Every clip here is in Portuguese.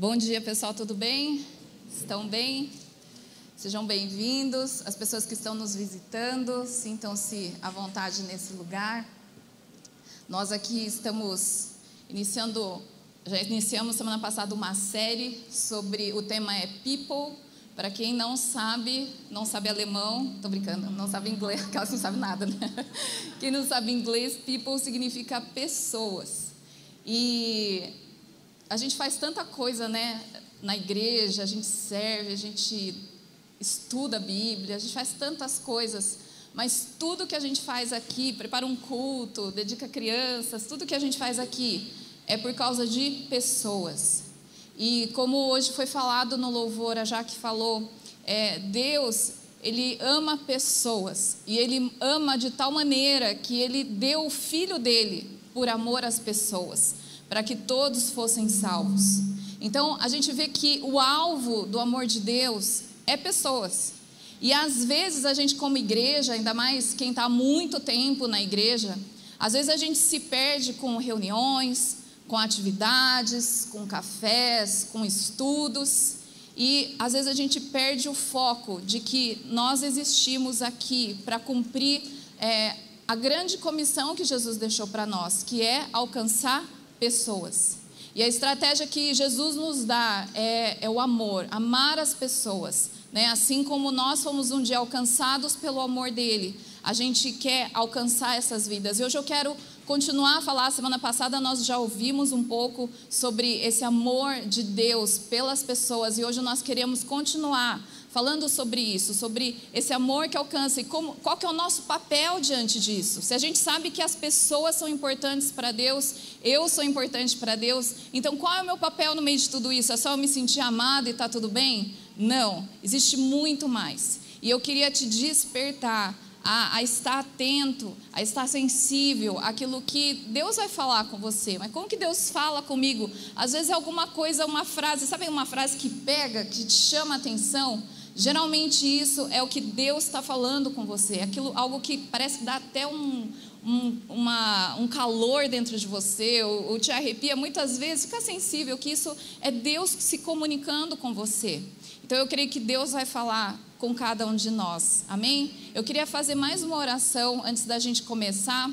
Bom dia, pessoal, tudo bem? Estão bem? Sejam bem-vindos. As pessoas que estão nos visitando, sintam-se à vontade nesse lugar. Nós aqui estamos iniciando, já iniciamos semana passada uma série sobre o tema é People. Para quem não sabe, não sabe alemão, tô brincando, não sabe inglês, aquelas não sabe nada, né? Quem não sabe inglês, people significa pessoas. E a gente faz tanta coisa, né? Na igreja, a gente serve, a gente estuda a Bíblia, a gente faz tantas coisas, mas tudo que a gente faz aqui, prepara um culto, dedica crianças, tudo que a gente faz aqui é por causa de pessoas. E como hoje foi falado no louvor, a Jaque falou, é, Deus, Ele ama pessoas, e Ele ama de tal maneira que Ele deu o Filho dele por amor às pessoas para que todos fossem salvos. Então, a gente vê que o alvo do amor de Deus é pessoas. E às vezes a gente, como igreja, ainda mais quem está muito tempo na igreja, às vezes a gente se perde com reuniões, com atividades, com cafés, com estudos. E às vezes a gente perde o foco de que nós existimos aqui para cumprir é, a grande comissão que Jesus deixou para nós, que é alcançar pessoas. E a estratégia que Jesus nos dá é, é o amor, amar as pessoas. Né? Assim como nós fomos um dia alcançados pelo amor dele, a gente quer alcançar essas vidas. E hoje eu quero continuar a falar. Semana passada nós já ouvimos um pouco sobre esse amor de Deus pelas pessoas e hoje nós queremos continuar falando sobre isso, sobre esse amor que alcança e como, qual que é o nosso papel diante disso. Se a gente sabe que as pessoas são importantes para Deus, eu sou importante para Deus, então qual é o meu papel no meio de tudo isso? É só eu me sentir amada e está tudo bem? Não, existe muito mais. E eu queria te despertar a, a, estar atento, a estar sensível àquilo que Deus vai falar com você. Mas como que Deus fala comigo? Às vezes é alguma coisa, uma frase, sabe uma frase que pega, que te chama a atenção? Geralmente isso é o que Deus está falando com você, aquilo, algo que parece dar até um, um, uma, um calor dentro de você, ou, ou te arrepia. Muitas vezes fica sensível que isso é Deus se comunicando com você. Então eu creio que Deus vai falar com cada um de nós. Amém? Eu queria fazer mais uma oração antes da gente começar.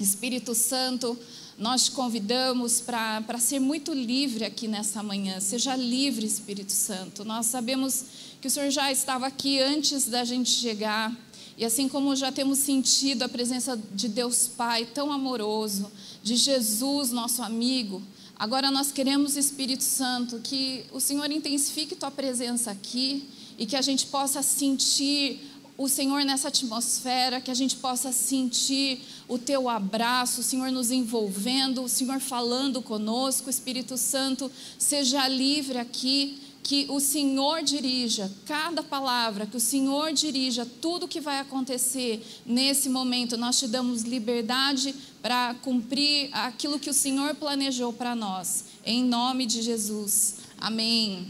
Espírito Santo, nós te convidamos para ser muito livre aqui nessa manhã. Seja livre, Espírito Santo. Nós sabemos que o Senhor já estava aqui antes da gente chegar. E assim como já temos sentido a presença de Deus Pai tão amoroso, de Jesus, nosso amigo, agora nós queremos, Espírito Santo, que o Senhor intensifique tua presença aqui e que a gente possa sentir o Senhor nessa atmosfera, que a gente possa sentir o teu abraço, o Senhor nos envolvendo, o Senhor falando conosco, Espírito Santo seja livre aqui, que o Senhor dirija cada palavra, que o Senhor dirija tudo que vai acontecer nesse momento. Nós te damos liberdade para cumprir aquilo que o Senhor planejou para nós, em nome de Jesus. Amém.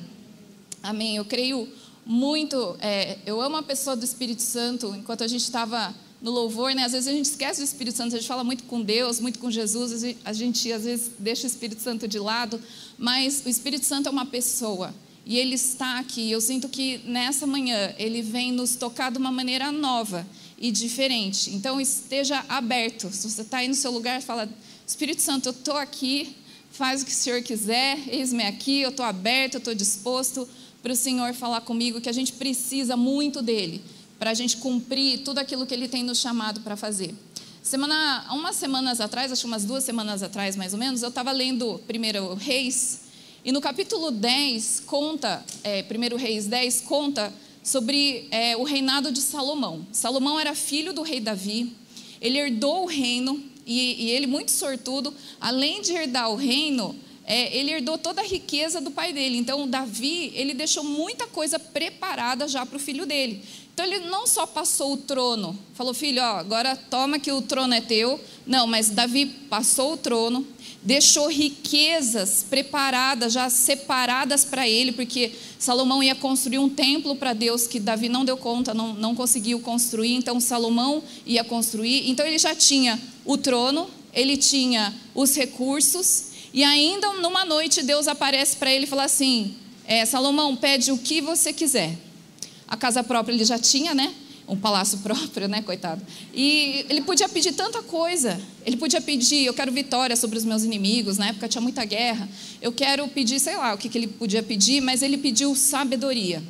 Amém. Eu creio muito. É, eu amo a pessoa do Espírito Santo. Enquanto a gente estava no louvor, né? Às vezes a gente esquece do Espírito Santo. A gente fala muito com Deus, muito com Jesus. A gente às vezes deixa o Espírito Santo de lado. Mas o Espírito Santo é uma pessoa. E ele está aqui. Eu sinto que nessa manhã ele vem nos tocar de uma maneira nova e diferente. Então esteja aberto. Se você está aí no seu lugar, fala: Espírito Santo, eu estou aqui. Faz o que o Senhor quiser. Eis-me aqui. Eu estou aberto. Eu estou disposto para o Senhor falar comigo que a gente precisa muito dele para a gente cumprir tudo aquilo que ele tem nos chamado para fazer. Semana, umas semanas atrás, acho umas duas semanas atrás mais ou menos, eu estava lendo primeiro Reis e no capítulo 10 conta, é, primeiro Reis 10 conta sobre é, o reinado de Salomão. Salomão era filho do rei Davi, ele herdou o reino e, e ele muito sortudo, além de herdar o reino, é, ele herdou toda a riqueza do pai dele. Então, Davi, ele deixou muita coisa preparada já para o filho dele. Então, ele não só passou o trono, falou, filho, ó, agora toma que o trono é teu. Não, mas Davi passou o trono, deixou riquezas preparadas, já separadas para ele, porque Salomão ia construir um templo para Deus que Davi não deu conta, não, não conseguiu construir. Então, Salomão ia construir. Então, ele já tinha o trono, ele tinha os recursos E ainda numa noite, Deus aparece para ele e fala assim: é, Salomão, pede o que você quiser. A casa própria ele já tinha, né? Um palácio próprio, né, coitado. E ele podia pedir tanta coisa. Ele podia pedir, eu quero vitória sobre os meus inimigos. Na época tinha muita guerra. Eu quero pedir, sei lá, o que, que ele podia pedir, mas ele pediu sabedoria.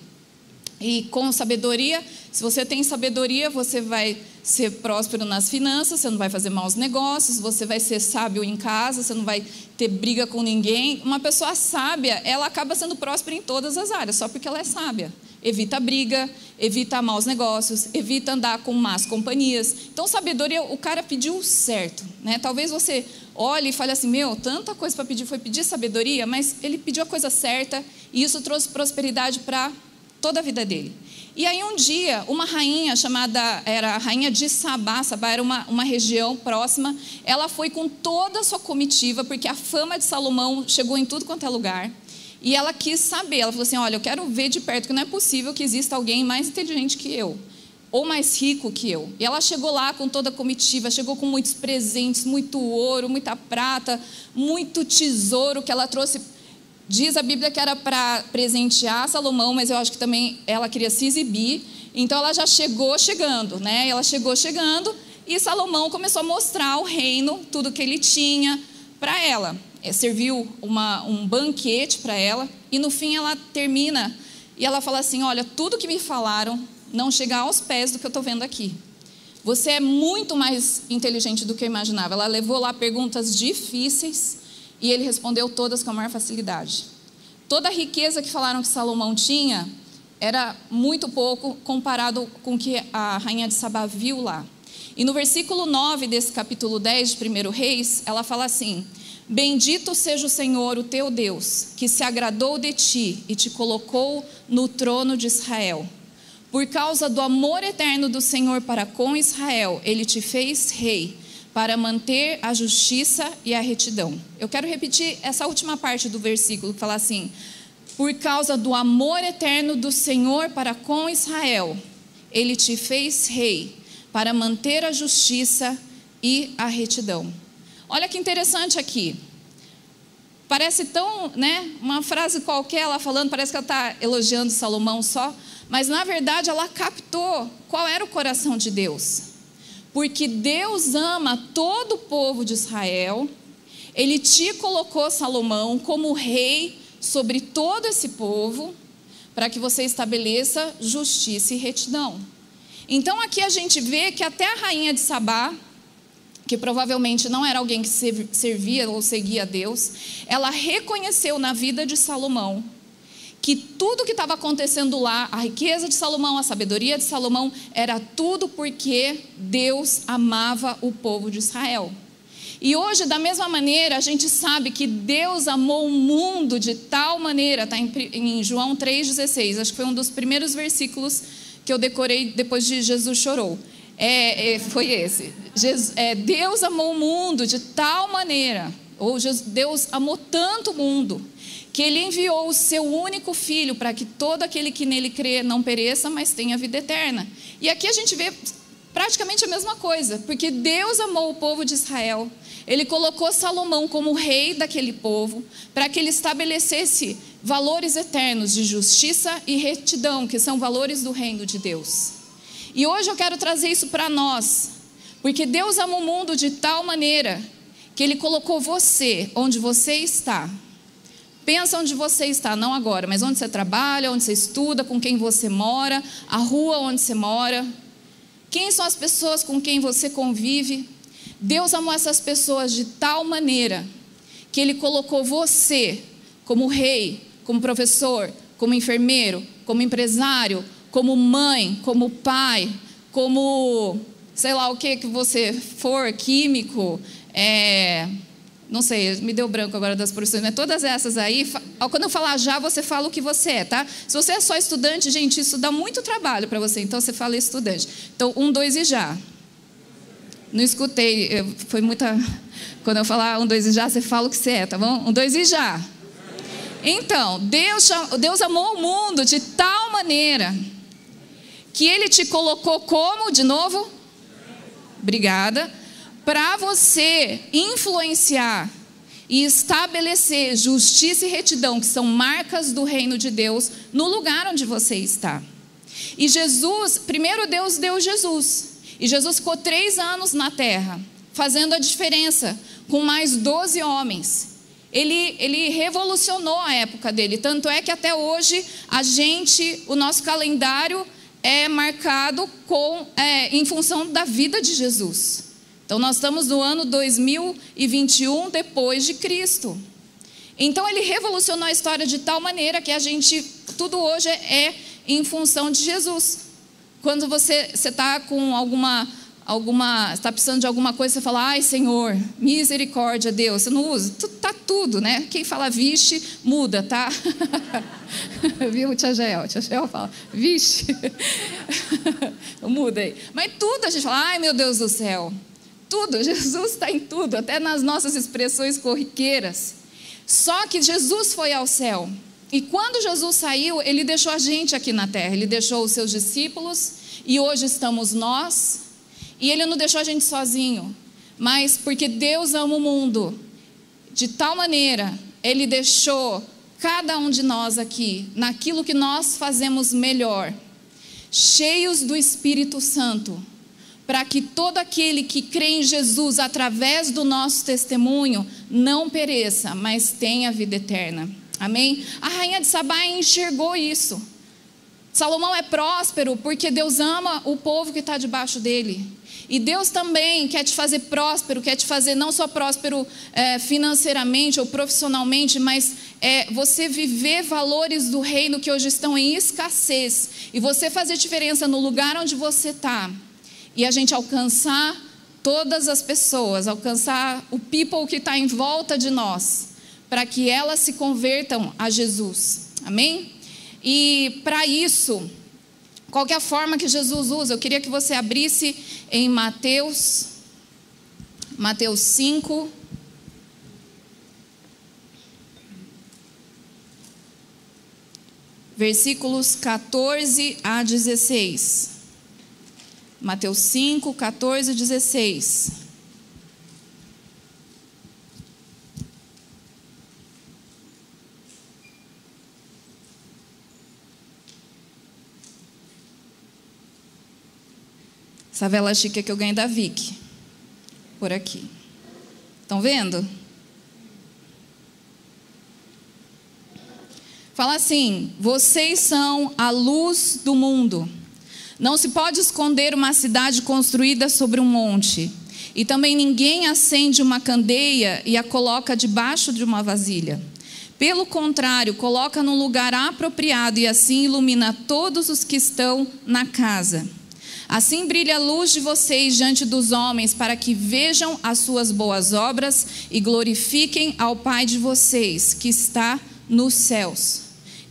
E com sabedoria, se você tem sabedoria, você vai ser próspero nas finanças, você não vai fazer maus negócios, você vai ser sábio em casa, você não vai ter briga com ninguém. Uma pessoa sábia, ela acaba sendo próspera em todas as áreas, só porque ela é sábia. Evita briga, evita maus negócios, evita andar com más companhias. Então, sabedoria, o cara pediu certo. Né? Talvez você olhe e fale assim: meu, tanta coisa para pedir, foi pedir sabedoria, mas ele pediu a coisa certa e isso trouxe prosperidade para toda a vida dele. E aí um dia, uma rainha chamada, era a rainha de Sabá, Sabá era uma, uma região próxima, ela foi com toda a sua comitiva, porque a fama de Salomão chegou em tudo quanto é lugar, e ela quis saber, ela falou assim, olha, eu quero ver de perto que não é possível que exista alguém mais inteligente que eu, ou mais rico que eu. E ela chegou lá com toda a comitiva, chegou com muitos presentes, muito ouro, muita prata, muito tesouro que ela trouxe Diz a Bíblia que era para presentear Salomão, mas eu acho que também ela queria se exibir. Então ela já chegou chegando, né? Ela chegou chegando e Salomão começou a mostrar o reino, tudo que ele tinha para ela. É, serviu uma, um banquete para ela e no fim ela termina e ela fala assim: Olha, tudo que me falaram não chega aos pés do que eu estou vendo aqui. Você é muito mais inteligente do que eu imaginava. Ela levou lá perguntas difíceis e ele respondeu todas com a maior facilidade. Toda a riqueza que falaram que Salomão tinha era muito pouco comparado com o que a rainha de Sabá viu lá. E no versículo 9 desse capítulo 10 de 1 Reis, ela fala assim: Bendito seja o Senhor, o teu Deus, que se agradou de ti e te colocou no trono de Israel. Por causa do amor eterno do Senhor para com Israel, ele te fez rei para manter a justiça e a retidão. Eu quero repetir essa última parte do versículo que fala assim: Por causa do amor eterno do Senhor para com Israel, ele te fez rei para manter a justiça e a retidão. Olha que interessante aqui. Parece tão, né, uma frase qualquer ela falando, parece que ela está elogiando Salomão só, mas na verdade ela captou qual era o coração de Deus porque Deus ama todo o povo de Israel. Ele te colocou, Salomão, como rei sobre todo esse povo, para que você estabeleça justiça e retidão. Então aqui a gente vê que até a rainha de Sabá, que provavelmente não era alguém que servia ou seguia a Deus, ela reconheceu na vida de Salomão que tudo que estava acontecendo lá, a riqueza de Salomão, a sabedoria de Salomão, era tudo porque Deus amava o povo de Israel. E hoje, da mesma maneira, a gente sabe que Deus amou o mundo de tal maneira, está em, João 3,16, acho que foi um dos primeiros versículos que eu decorei depois de Jesus chorou. É, é, foi esse. Jesus, é, Deus amou o mundo de tal maneira, ou Jesus, Deus amou tanto o mundo, que ele enviou o seu único filho para que todo aquele que nele crê não pereça, mas tenha vida eterna. E aqui a gente vê praticamente a mesma coisa, porque Deus amou o povo de Israel. Ele colocou Salomão como rei daquele povo, para que ele estabelecesse valores eternos de justiça e retidão, que são valores do reino de Deus. E hoje eu quero trazer isso para nós, porque Deus ama o mundo de tal maneira que ele colocou você onde você está Pensa onde você está, não agora, mas onde você trabalha, onde você estuda, com quem você mora, a rua onde você mora. Quem são as pessoas com quem você convive? Deus amou essas pessoas de tal maneira que Ele colocou você como rei, como professor, como enfermeiro, como empresário, como mãe, como pai, como sei lá o que que você for, químico, é, não sei, me deu branco agora das profissões, mas todas essas aí, quando eu falar já, você fala o que você é, tá? Se você é só estudante, gente, isso dá muito trabalho para você, então você fala estudante. Então, um, dois e já. Não escutei, foi muita. Quando eu falar um, dois e já, você fala o que você é, tá bom? Um, dois e já. Então, Deus, Deus amou o mundo de tal maneira que Ele te colocou como, de novo? Obrigada para você influenciar e estabelecer justiça e retidão, que são marcas do reino de Deus, no lugar onde você está. E Jesus, primeiro Deus deu Jesus, e Jesus ficou três anos na terra, fazendo a diferença, com mais doze homens. Ele, ele revolucionou a época dele, tanto é que até hoje a gente, o nosso calendário é marcado com, é, em função da vida de Jesus. Então nós estamos no ano 2021 depois de Cristo. Então ele revolucionou a história de tal maneira que a gente tudo hoje é em função de Jesus. Quando você está com alguma alguma está precisando de alguma coisa, você fala, ai Senhor, misericórdia, Deus. Você não usa, tá tudo, né? Quem fala vixe, muda, tá? Viu, Tia Gel? Tia Gel fala, vixe. muda aí. Mas tudo a gente fala, ai meu Deus do céu. Tudo, Jesus está em tudo, até nas nossas expressões corriqueiras. Só que Jesus foi ao céu. E quando Jesus saiu, ele deixou a gente aqui na terra, ele deixou os seus discípulos, e hoje estamos nós, e ele não deixou a gente sozinho, mas porque Deus ama o mundo, de tal maneira, ele deixou cada um de nós aqui, naquilo que nós fazemos melhor, cheios do Espírito Santo para que todo aquele que crê em Jesus através do nosso testemunho não pereça, mas tenha vida eterna. Amém? A rainha de Sabá enxergou isso. Salomão é próspero porque Deus ama o povo que está debaixo dele. E Deus também quer te fazer próspero, quer te fazer não só próspero é, financeiramente ou profissionalmente, mas é, você viver valores do reino que hoje estão em escassez. E você fazer diferença no lugar onde você está e a gente alcançar todas as pessoas, alcançar o people que está em volta de nós, para que elas se convertam a Jesus. Amém? E para isso, qual é a forma que Jesus usa? Eu queria que você abrisse em Mateus, Mateus 5. Versículos 14 a 16. Mateus 5, 14 e 16. Essa vela chique que eu ganhei da Vic. Por aqui. Estão vendo? Fala assim: vocês são a luz do mundo. Não se pode esconder uma cidade construída sobre um monte. E também ninguém acende uma candeia e a coloca debaixo de uma vasilha. Pelo contrário, coloca num lugar apropriado e assim ilumina todos os que estão na casa. Assim brilha a luz de vocês diante dos homens, para que vejam as suas boas obras e glorifiquem ao Pai de vocês, que está nos céus.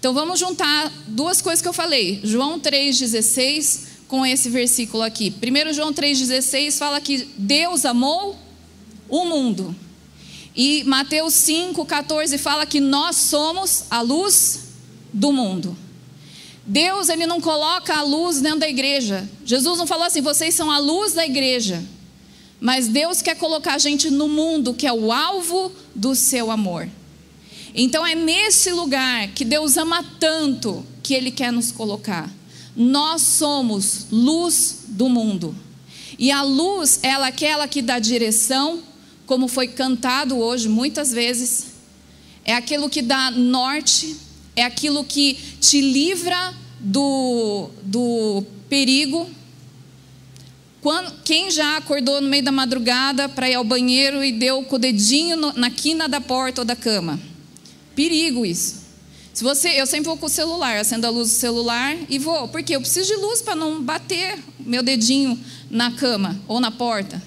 Então vamos juntar duas coisas que eu falei. João 3,16 com esse versículo aqui. Primeiro João 3,16 fala que Deus amou o mundo. E Mateus 5,14 fala que nós somos a luz do mundo. Deus ele não coloca a luz dentro da igreja. Jesus não falou assim, vocês são a luz da igreja. Mas Deus quer colocar a gente no mundo, que é o alvo do seu amor. Então é nesse lugar que Deus ama tanto que Ele quer nos colocar. Nós somos luz do mundo. E a luz, é aquela que dá direção, como foi cantado hoje muitas vezes, é aquilo que dá norte, é aquilo que te livra do, do perigo. Quando, quem já acordou no meio da madrugada para ir ao banheiro e deu com o dedinho no, na quina da porta ou da cama? Perigo isso. Se você, eu sempre vou com o celular, acendo a luz do celular e vou, porque eu preciso de luz para não bater meu dedinho na cama ou na porta.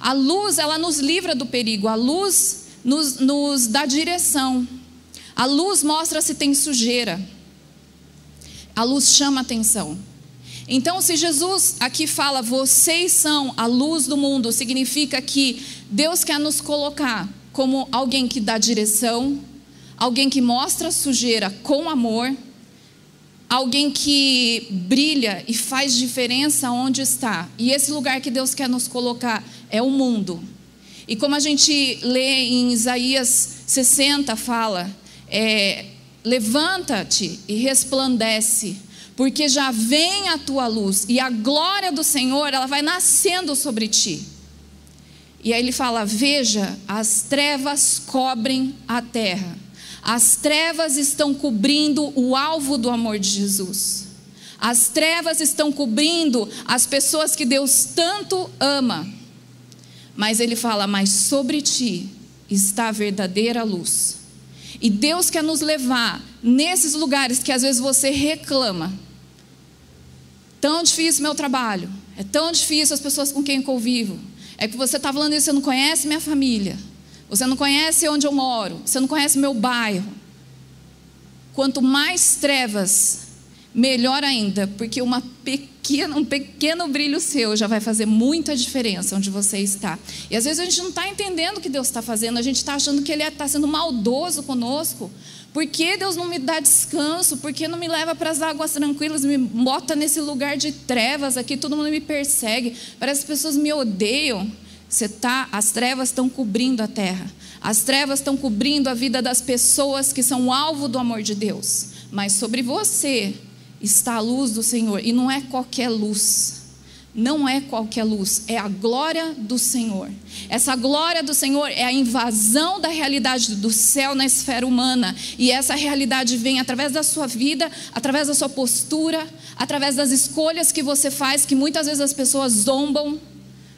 A luz, ela nos livra do perigo, a luz nos, nos dá direção. A luz mostra se tem sujeira. A luz chama atenção. Então, se Jesus aqui fala, vocês são a luz do mundo, significa que Deus quer nos colocar como alguém que dá direção, alguém que mostra sujeira com amor, alguém que brilha e faz diferença onde está. E esse lugar que Deus quer nos colocar é o mundo. E como a gente lê em Isaías 60, fala: é, levanta-te e resplandece, porque já vem a tua luz, e a glória do Senhor ela vai nascendo sobre ti. E aí ele fala: Veja, as trevas cobrem a terra, as trevas estão cobrindo o alvo do amor de Jesus. As trevas estão cobrindo as pessoas que Deus tanto ama. Mas ele fala: Mas sobre ti está a verdadeira luz. E Deus quer nos levar nesses lugares que às vezes você reclama. Tão difícil meu trabalho, é tão difícil as pessoas com quem convivo. É que você está falando isso, você não conhece minha família, você não conhece onde eu moro, você não conhece meu bairro. Quanto mais trevas, melhor ainda, porque uma pequena, um pequeno brilho seu já vai fazer muita diferença onde você está. E às vezes a gente não está entendendo o que Deus está fazendo, a gente está achando que Ele está sendo maldoso conosco. Por que Deus não me dá descanso? Por que não me leva para as águas tranquilas, me bota nesse lugar de trevas aqui, todo mundo me persegue, parece que as pessoas me odeiam. Você tá, as trevas estão cobrindo a terra. As trevas estão cobrindo a vida das pessoas que são alvo do amor de Deus. Mas sobre você está a luz do Senhor. E não é qualquer luz. Não é qualquer luz, é a glória do Senhor. Essa glória do Senhor é a invasão da realidade do céu na esfera humana. E essa realidade vem através da sua vida, através da sua postura, através das escolhas que você faz, que muitas vezes as pessoas zombam,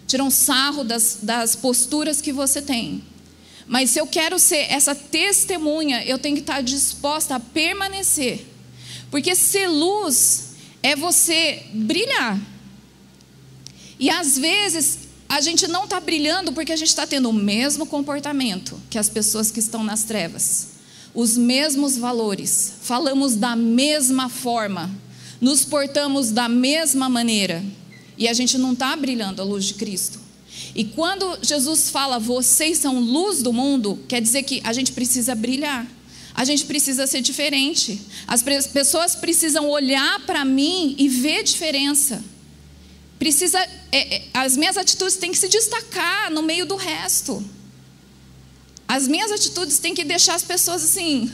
tiram sarro das, das posturas que você tem. Mas se eu quero ser essa testemunha, eu tenho que estar disposta a permanecer. Porque ser luz é você brilhar. E às vezes a gente não está brilhando porque a gente está tendo o mesmo comportamento que as pessoas que estão nas trevas, os mesmos valores, falamos da mesma forma, nos portamos da mesma maneira e a gente não está brilhando a luz de Cristo. E quando Jesus fala, vocês são luz do mundo, quer dizer que a gente precisa brilhar. A gente precisa ser diferente. As pessoas precisam olhar para mim e ver diferença. Precisa, é, é, as minhas atitudes têm que se destacar no meio do resto. As minhas atitudes têm que deixar as pessoas assim,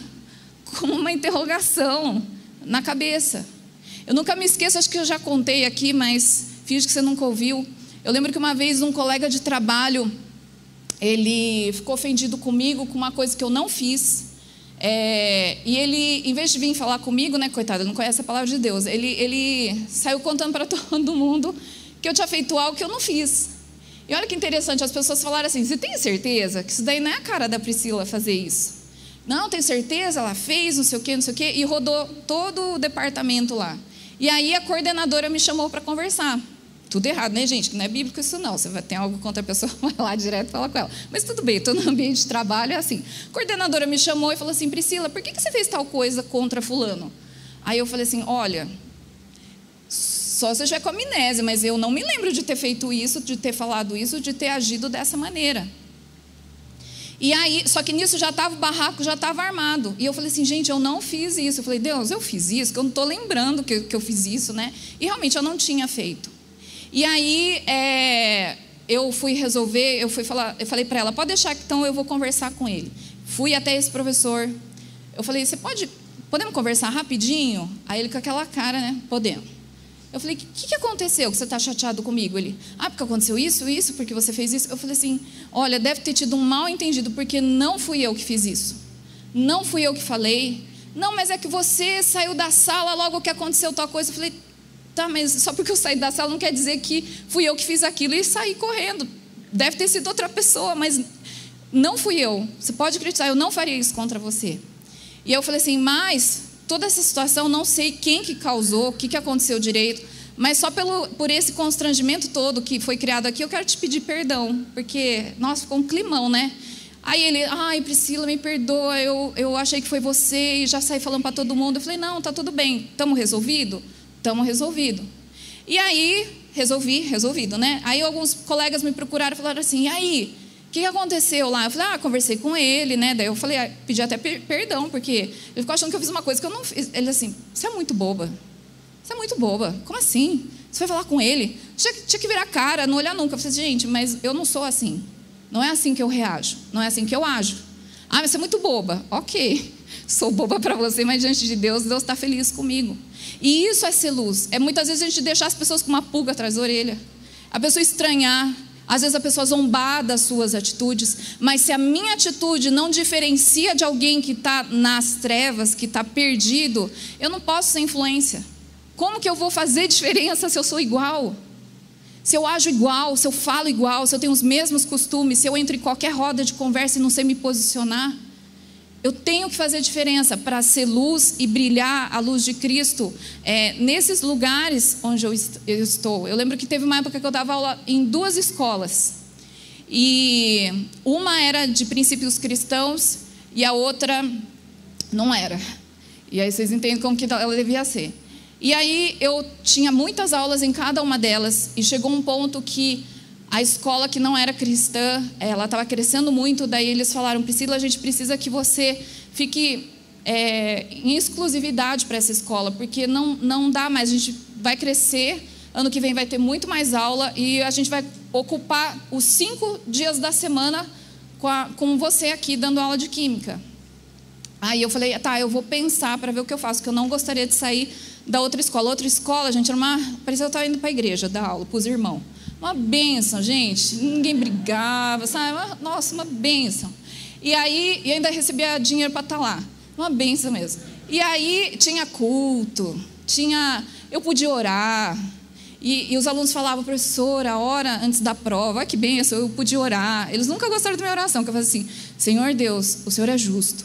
com uma interrogação na cabeça. Eu nunca me esqueço, acho que eu já contei aqui, mas finge que você nunca ouviu. Eu lembro que uma vez um colega de trabalho, ele ficou ofendido comigo com uma coisa que eu não fiz. É, e ele, em vez de vir falar comigo, né, coitado, não conhece a palavra de Deus, ele, ele saiu contando para todo mundo que eu tinha feito algo que eu não fiz. E olha que interessante, as pessoas falaram assim: você tem certeza que isso daí não é a cara da Priscila fazer isso? Não, tenho certeza, ela fez, não sei o quê, não sei o quê, e rodou todo o departamento lá. E aí a coordenadora me chamou para conversar. Tudo errado, né, gente? Que não é bíblico isso não. Você vai ter algo contra a pessoa, vai lá direto e fala com ela. Mas tudo bem, estou no ambiente de trabalho, é assim. A coordenadora me chamou e falou assim, Priscila, por que você fez tal coisa contra fulano? Aí eu falei assim, olha, só se eu já com amnésia, mas eu não me lembro de ter feito isso, de ter falado isso, de ter agido dessa maneira. E aí, só que nisso já estava o barraco, já estava armado. E eu falei assim, gente, eu não fiz isso. Eu falei, Deus, eu fiz isso, que eu não estou lembrando que, que eu fiz isso, né? E realmente eu não tinha feito. E aí é, eu fui resolver, eu fui falar, eu falei para ela, pode deixar que então eu vou conversar com ele. Fui até esse professor. Eu falei, você pode, podemos conversar rapidinho? Aí ele com aquela cara, né? Podemos. Eu falei, o que, que aconteceu que você está chateado comigo? Ele, ah, porque aconteceu isso, isso, porque você fez isso. Eu falei assim, olha, deve ter tido um mal entendido, porque não fui eu que fiz isso. Não fui eu que falei. Não, mas é que você saiu da sala logo que aconteceu tal coisa. Eu falei, Tá, mas só porque eu saí da sala não quer dizer que fui eu que fiz aquilo e saí correndo. Deve ter sido outra pessoa, mas não fui eu. Você pode acreditar, eu não faria isso contra você. E eu falei assim, mas toda essa situação, não sei quem que causou, o que, que aconteceu direito, mas só pelo, por esse constrangimento todo que foi criado aqui, eu quero te pedir perdão, porque, nossa, ficou um climão, né? Aí ele, ai, Priscila, me perdoa, eu, eu achei que foi você e já saí falando para todo mundo. Eu falei, não, tá tudo bem, estamos resolvido? Estamos resolvido. E aí, resolvi, resolvido, né? Aí alguns colegas me procuraram e falaram assim: e aí? O que aconteceu lá? Eu falei, ah, conversei com ele, né? Daí eu falei, ah, pedi até perdão, porque ele ficou achando que eu fiz uma coisa que eu não fiz. Ele assim, você é muito boba. Você é muito boba. Como assim? Você foi falar com ele? Tinha, tinha que virar cara, não olhar nunca. Eu falei, gente, mas eu não sou assim. Não é assim que eu reajo, não é assim que eu ajo. Ah, mas você é muito boba. Ok, sou boba para você, mas diante de Deus, Deus está feliz comigo. E isso é ser luz. É muitas vezes a gente deixar as pessoas com uma pulga atrás da orelha. A pessoa estranhar, às vezes a pessoa zombar das suas atitudes, mas se a minha atitude não diferencia de alguém que está nas trevas, que está perdido, eu não posso ser influência. Como que eu vou fazer diferença se eu sou igual? Se eu ajo igual, se eu falo igual, se eu tenho os mesmos costumes, se eu entro em qualquer roda de conversa e não sei me posicionar, eu tenho que fazer diferença para ser luz e brilhar a luz de Cristo é, nesses lugares onde eu, eu estou. Eu lembro que teve uma época que eu dava aula em duas escolas. E uma era de princípios cristãos e a outra não era. E aí vocês entendem como que ela devia ser. E aí eu tinha muitas aulas em cada uma delas e chegou um ponto que a escola que não era cristã, ela estava crescendo muito, daí eles falaram, Priscila, a gente precisa que você fique é, em exclusividade para essa escola, porque não, não dá mais, a gente vai crescer, ano que vem vai ter muito mais aula e a gente vai ocupar os cinco dias da semana com, a, com você aqui dando aula de química. Aí eu falei, tá, eu vou pensar para ver o que eu faço, porque eu não gostaria de sair da outra escola. Outra escola, gente, era uma. Parecia que eu estava indo para a igreja dar aula para os irmãos. Uma benção, gente. Ninguém brigava, sabe? Nossa, uma benção. E aí, e ainda recebia dinheiro para estar tá lá. Uma benção mesmo. E aí tinha culto, tinha. Eu podia orar. E, e, os alunos falavam, professora, hora antes da prova, que benção, eu podia orar. Eles nunca gostaram da minha oração, que eu falei assim: Senhor Deus, o Senhor é justo.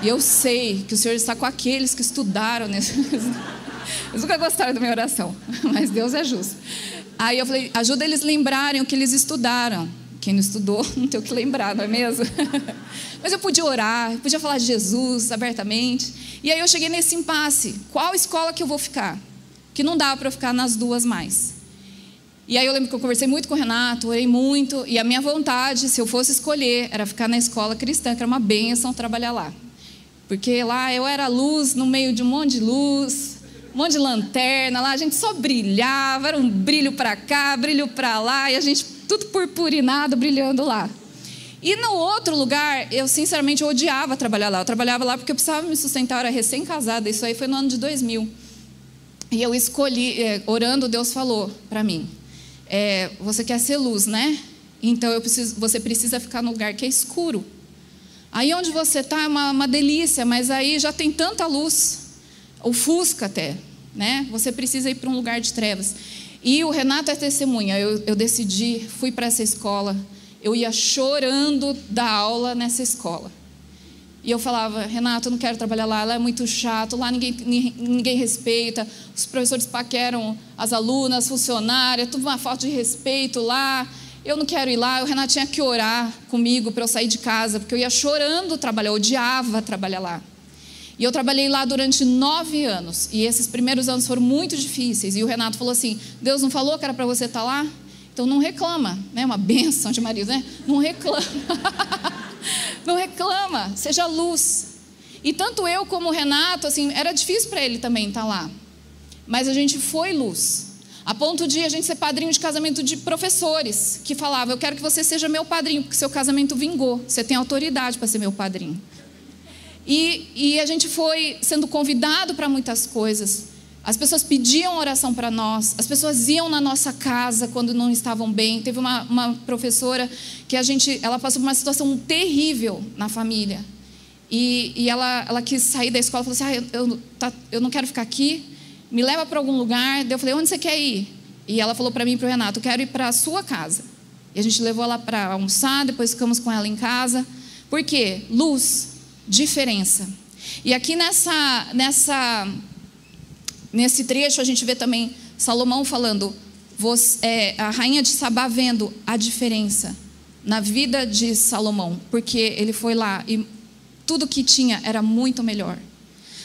E eu sei que o Senhor está com aqueles que estudaram nesse. Eles nunca gostaram da minha oração, mas Deus é justo. Aí eu falei: ajuda eles a lembrarem o que eles estudaram. Quem não estudou não tem o que lembrar, não é mesmo? Mas eu podia orar, podia falar de Jesus abertamente. E aí eu cheguei nesse impasse: qual escola que eu vou ficar? Que não dava para eu ficar nas duas mais. E aí eu lembro que eu conversei muito com o Renato, orei muito, e a minha vontade, se eu fosse escolher, era ficar na escola cristã, que era uma bênção trabalhar lá. Porque lá eu era luz no meio de um monte de luz, um monte de lanterna lá, a gente só brilhava, era um brilho para cá, brilho para lá, e a gente tudo purpurinado, brilhando lá. E no outro lugar, eu sinceramente odiava trabalhar lá. Eu trabalhava lá porque eu precisava me sustentar, eu era recém-casada, isso aí foi no ano de 2000. E eu escolhi, é, orando, Deus falou para mim: é, Você quer ser luz, né? Então preciso, você precisa ficar no lugar que é escuro. Aí onde você está é uma, uma delícia, mas aí já tem tanta luz, ofusca até, né? Você precisa ir para um lugar de trevas. E o Renato é testemunha. Eu, eu decidi, fui para essa escola. Eu ia chorando da aula nessa escola. E eu falava, Renato, eu não quero trabalhar lá, lá é muito chato, lá ninguém, ninguém respeita, os professores paqueram as alunas, funcionárias, tudo uma falta de respeito lá eu não quero ir lá. O Renato tinha que orar comigo para eu sair de casa, porque eu ia chorando trabalhar, eu odiava trabalhar lá. E eu trabalhei lá durante nove anos. E esses primeiros anos foram muito difíceis. E o Renato falou assim: Deus não falou que era para você estar tá lá? Então não reclama. Né? Uma benção de marido, né? Não reclama. não reclama. Seja luz. E tanto eu como o Renato, assim, era difícil para ele também estar tá lá. Mas a gente foi luz. A ponto de a gente ser padrinho de casamento de professores que falavam: Eu quero que você seja meu padrinho, porque seu casamento vingou. Você tem autoridade para ser meu padrinho. E, e a gente foi sendo convidado para muitas coisas. As pessoas pediam oração para nós, as pessoas iam na nossa casa quando não estavam bem. Teve uma, uma professora que a gente, ela passou por uma situação terrível na família. E, e ela, ela quis sair da escola falou assim: ah, eu, eu, tá, eu não quero ficar aqui, me leva para algum lugar. Daí eu falei, onde você quer ir? E ela falou para mim e para o Renato, eu quero ir para a sua casa. E a gente levou ela para almoçar, depois ficamos com ela em casa. Por quê? Luz, diferença. E aqui nessa, nessa, nesse trecho a gente vê também Salomão falando, você, é, a rainha de Sabá vendo a diferença na vida de Salomão, porque ele foi lá e tudo que tinha era muito melhor.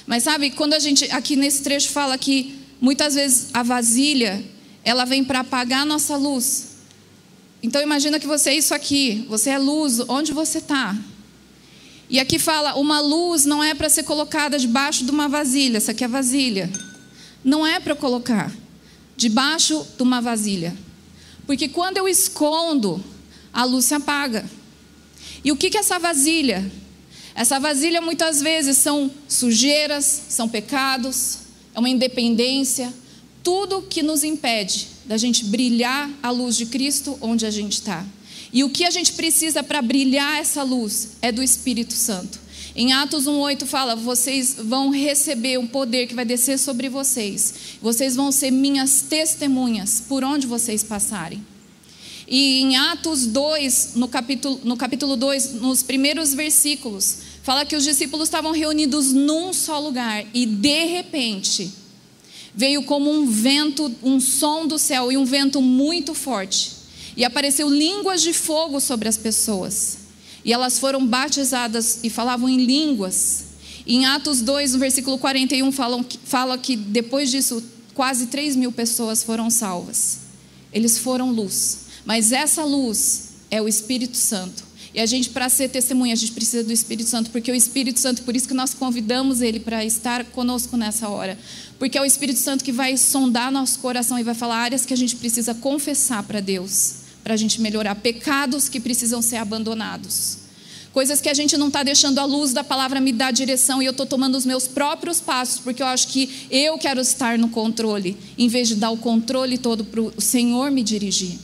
Mas sabe, quando a gente aqui nesse trecho fala que muitas vezes a vasilha, ela vem para apagar a nossa luz. Então imagina que você é isso aqui, você é luz, onde você está? E aqui fala, uma luz não é para ser colocada debaixo de uma vasilha, essa aqui é a vasilha. Não é para colocar debaixo de uma vasilha. Porque quando eu escondo a luz se apaga. E o que é essa vasilha? Essa vasilha muitas vezes são sujeiras, são pecados, é uma independência, tudo que nos impede da gente brilhar a luz de Cristo onde a gente está. E o que a gente precisa para brilhar essa luz é do Espírito Santo. Em Atos 1:8 fala: "Vocês vão receber um poder que vai descer sobre vocês. Vocês vão ser minhas testemunhas por onde vocês passarem." E em Atos 2, no capítulo, no capítulo 2, nos primeiros versículos, fala que os discípulos estavam reunidos num só lugar e de repente veio como um vento, um som do céu e um vento muito forte. E apareceu línguas de fogo sobre as pessoas. E elas foram batizadas e falavam em línguas. Em Atos 2, no versículo 41, falam, fala que depois disso, quase 3 mil pessoas foram salvas. Eles foram luz. Mas essa luz é o Espírito Santo. E a gente, para ser testemunha, a gente precisa do Espírito Santo, porque o Espírito Santo, por isso que nós convidamos ele para estar conosco nessa hora. Porque é o Espírito Santo que vai sondar nosso coração e vai falar áreas que a gente precisa confessar para Deus, para a gente melhorar, pecados que precisam ser abandonados. Coisas que a gente não está deixando a luz da palavra me dar direção e eu estou tomando os meus próprios passos, porque eu acho que eu quero estar no controle, em vez de dar o controle todo para o Senhor me dirigir.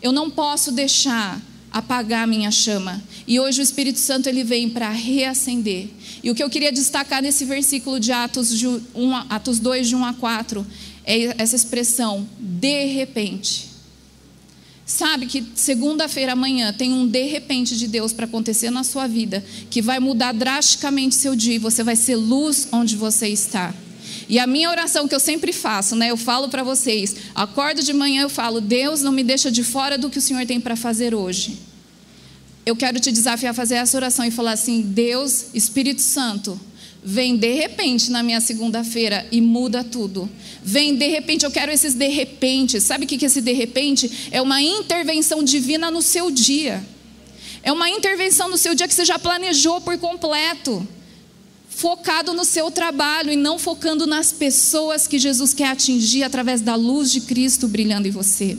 Eu não posso deixar apagar minha chama. E hoje o Espírito Santo ele vem para reacender. E o que eu queria destacar nesse versículo de Atos, de 1, Atos 2, de 1 a 4, é essa expressão, de repente. Sabe que segunda-feira amanhã tem um de repente de Deus para acontecer na sua vida, que vai mudar drasticamente seu dia e você vai ser luz onde você está. E a minha oração que eu sempre faço, né? Eu falo para vocês, acordo de manhã eu falo, Deus não me deixa de fora do que o Senhor tem para fazer hoje. Eu quero te desafiar a fazer essa oração e falar assim: Deus, Espírito Santo, vem de repente na minha segunda-feira e muda tudo. Vem de repente, eu quero esses de repente. Sabe o que é esse de repente? É uma intervenção divina no seu dia. É uma intervenção no seu dia que você já planejou por completo focado no seu trabalho e não focando nas pessoas que Jesus quer atingir através da luz de Cristo brilhando em você.